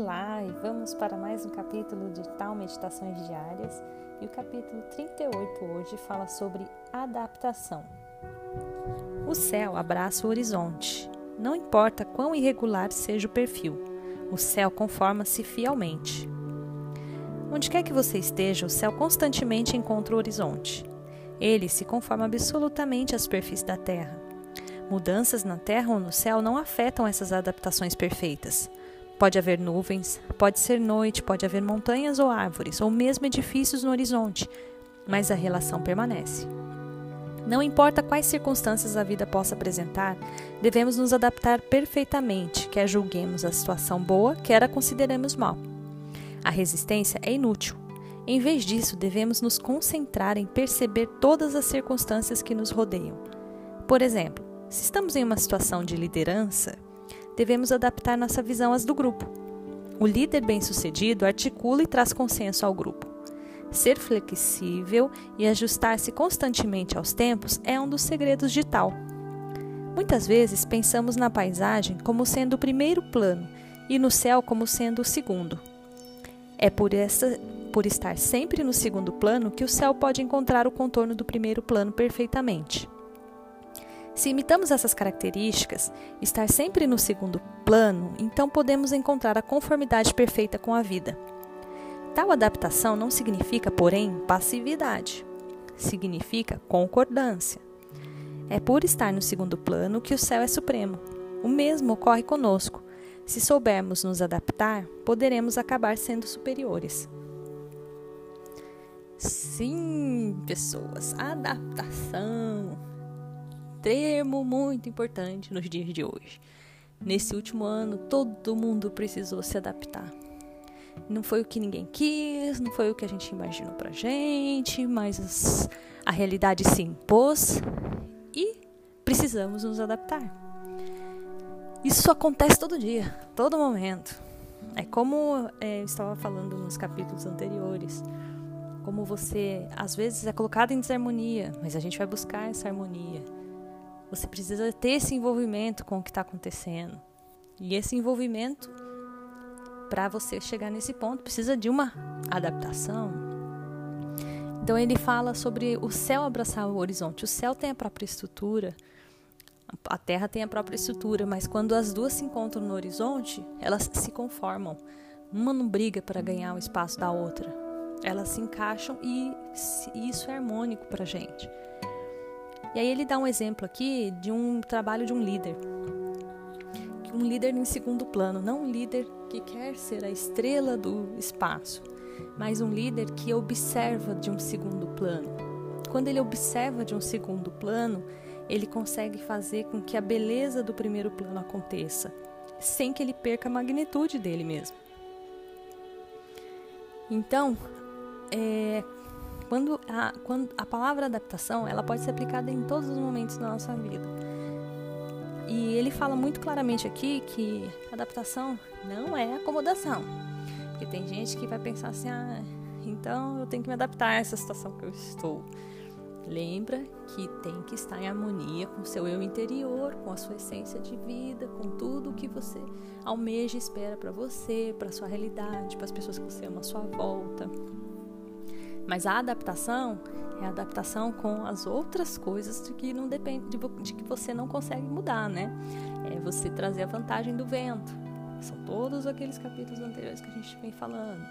Olá, e vamos para mais um capítulo de Tal Meditações Diárias. E o capítulo 38 hoje fala sobre adaptação. O céu abraça o horizonte. Não importa quão irregular seja o perfil, o céu conforma-se fielmente. Onde quer que você esteja, o céu constantemente encontra o horizonte. Ele se conforma absolutamente à superfície da Terra. Mudanças na Terra ou no céu não afetam essas adaptações perfeitas. Pode haver nuvens, pode ser noite, pode haver montanhas ou árvores, ou mesmo edifícios no horizonte, mas a relação permanece. Não importa quais circunstâncias a vida possa apresentar, devemos nos adaptar perfeitamente, quer julguemos a situação boa, quer a consideremos mal. A resistência é inútil. Em vez disso, devemos nos concentrar em perceber todas as circunstâncias que nos rodeiam. Por exemplo, se estamos em uma situação de liderança, devemos adaptar nossa visão às do grupo. O líder bem-sucedido articula e traz consenso ao grupo. Ser flexível e ajustar-se constantemente aos tempos é um dos segredos de tal. Muitas vezes pensamos na paisagem como sendo o primeiro plano e no céu como sendo o segundo. É por, essa, por estar sempre no segundo plano que o céu pode encontrar o contorno do primeiro plano perfeitamente. Se imitamos essas características, estar sempre no segundo plano, então podemos encontrar a conformidade perfeita com a vida. Tal adaptação não significa, porém, passividade. Significa concordância. É por estar no segundo plano que o céu é supremo. O mesmo ocorre conosco. Se soubermos nos adaptar, poderemos acabar sendo superiores. Sim, pessoas, adaptação termo muito importante nos dias de hoje. Nesse último ano, todo mundo precisou se adaptar. Não foi o que ninguém quis, não foi o que a gente imaginou pra gente, mas a realidade se impôs e precisamos nos adaptar. Isso acontece todo dia, todo momento. É como é, eu estava falando nos capítulos anteriores, como você às vezes é colocado em desarmonia, mas a gente vai buscar essa harmonia. Você precisa ter esse envolvimento com o que está acontecendo. E esse envolvimento, para você chegar nesse ponto, precisa de uma adaptação. Então ele fala sobre o céu abraçar o horizonte. O céu tem a própria estrutura, a terra tem a própria estrutura, mas quando as duas se encontram no horizonte, elas se conformam. Uma não briga para ganhar o espaço da outra. Elas se encaixam e isso é harmônico para a gente. E aí ele dá um exemplo aqui de um trabalho de um líder. Um líder em segundo plano, não um líder que quer ser a estrela do espaço, mas um líder que observa de um segundo plano. Quando ele observa de um segundo plano, ele consegue fazer com que a beleza do primeiro plano aconteça, sem que ele perca a magnitude dele mesmo. Então, é, quando a, quando a palavra adaptação, ela pode ser aplicada em todos os momentos da nossa vida. E ele fala muito claramente aqui que adaptação não é acomodação. Porque tem gente que vai pensar assim, ah, então eu tenho que me adaptar a essa situação que eu estou. Lembra que tem que estar em harmonia com o seu eu interior, com a sua essência de vida, com tudo que você almeja e espera para você, para sua realidade, para as pessoas que você ama à sua volta. Mas a adaptação é a adaptação com as outras coisas de que não depende de, de que você não consegue mudar, né? É você trazer a vantagem do vento. São todos aqueles capítulos anteriores que a gente vem falando.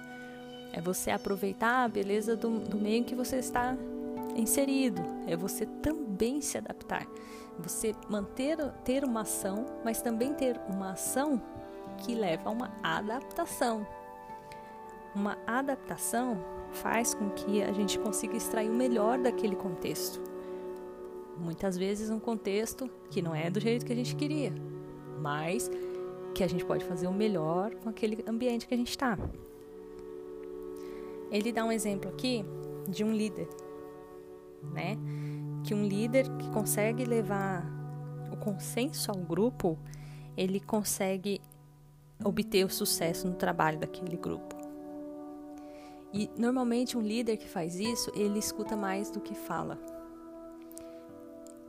É você aproveitar a beleza do, do meio que você está inserido. É você também se adaptar. Você manter ter uma ação, mas também ter uma ação que leva a uma adaptação. Uma adaptação faz com que a gente consiga extrair o melhor daquele contexto. Muitas vezes um contexto que não é do jeito que a gente queria, mas que a gente pode fazer o melhor com aquele ambiente que a gente está. Ele dá um exemplo aqui de um líder, né? Que um líder que consegue levar o consenso ao grupo, ele consegue obter o sucesso no trabalho daquele grupo. E normalmente um líder que faz isso, ele escuta mais do que fala.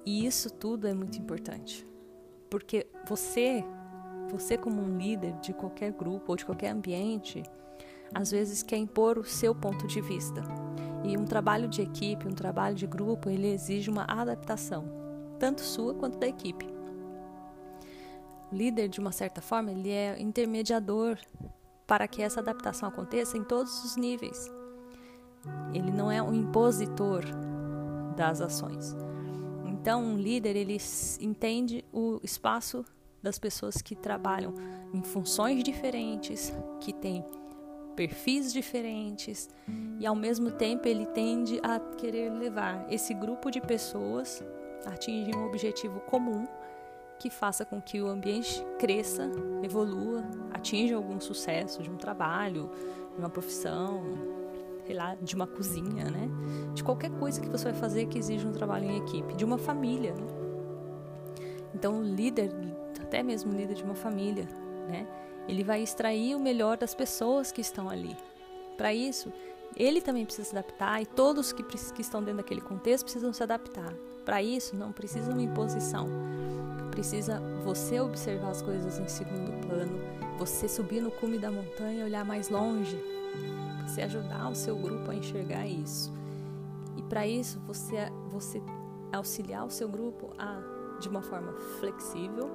E isso tudo é muito importante. Porque você você como um líder de qualquer grupo ou de qualquer ambiente, às vezes quer impor o seu ponto de vista. E um trabalho de equipe, um trabalho de grupo, ele exige uma adaptação, tanto sua quanto da equipe. O líder, de uma certa forma, ele é intermediador para que essa adaptação aconteça em todos os níveis. Ele não é um impositor das ações. Então, um líder ele entende o espaço das pessoas que trabalham em funções diferentes, que têm perfis diferentes e ao mesmo tempo ele tende a querer levar esse grupo de pessoas a atingir um objetivo comum que faça com que o ambiente cresça, evolua, atinja algum sucesso de um trabalho, de uma profissão, sei lá, de uma cozinha, né? De qualquer coisa que você vai fazer que exija um trabalho em equipe, de uma família, né? Então, o líder, até mesmo o líder de uma família, né? Ele vai extrair o melhor das pessoas que estão ali. Para isso, ele também precisa se adaptar e todos que, que estão dentro daquele contexto precisam se adaptar. Para isso, não precisa uma imposição. Precisa você observar as coisas em segundo plano, você subir no cume da montanha e olhar mais longe, você ajudar o seu grupo a enxergar isso. E para isso, você, você auxiliar o seu grupo a, de uma forma flexível,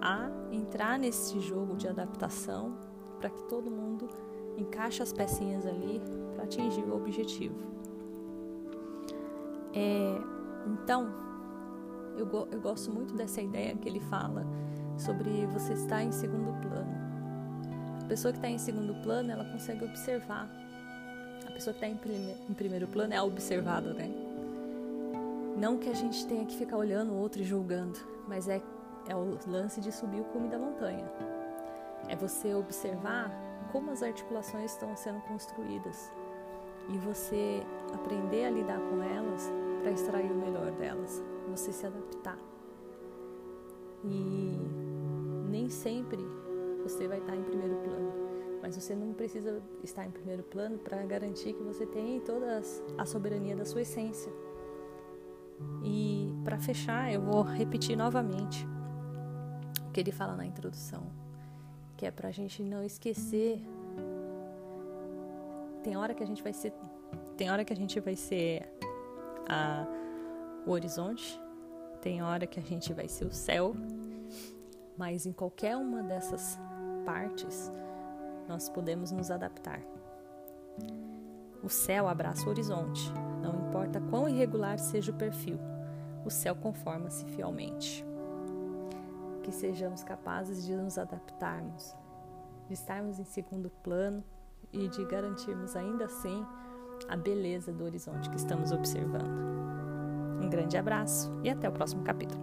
a entrar nesse jogo de adaptação para que todo mundo encaixe as pecinhas ali para atingir o objetivo. É, então, eu, eu gosto muito dessa ideia que ele fala sobre você estar em segundo plano. A pessoa que está em segundo plano, ela consegue observar. A pessoa que está em, prime em primeiro plano é a observada, né? Não que a gente tenha que ficar olhando o outro e julgando, mas é é o lance de subir o cume da montanha. É você observar como as articulações estão sendo construídas e você aprender a lidar com elas para extrair o melhor delas, você se adaptar. E nem sempre você vai estar em primeiro plano, mas você não precisa estar em primeiro plano para garantir que você tem toda a soberania da sua essência. E para fechar, eu vou repetir novamente que ele fala na introdução, que é para a gente não esquecer. Tem hora que a gente vai ser, tem hora que a gente vai ser a, o horizonte, tem hora que a gente vai ser o céu, mas em qualquer uma dessas partes nós podemos nos adaptar. O céu abraça o horizonte, não importa quão irregular seja o perfil, o céu conforma-se fielmente que sejamos capazes de nos adaptarmos, de estarmos em segundo plano e de garantirmos ainda assim a beleza do horizonte que estamos observando. Um grande abraço e até o próximo capítulo.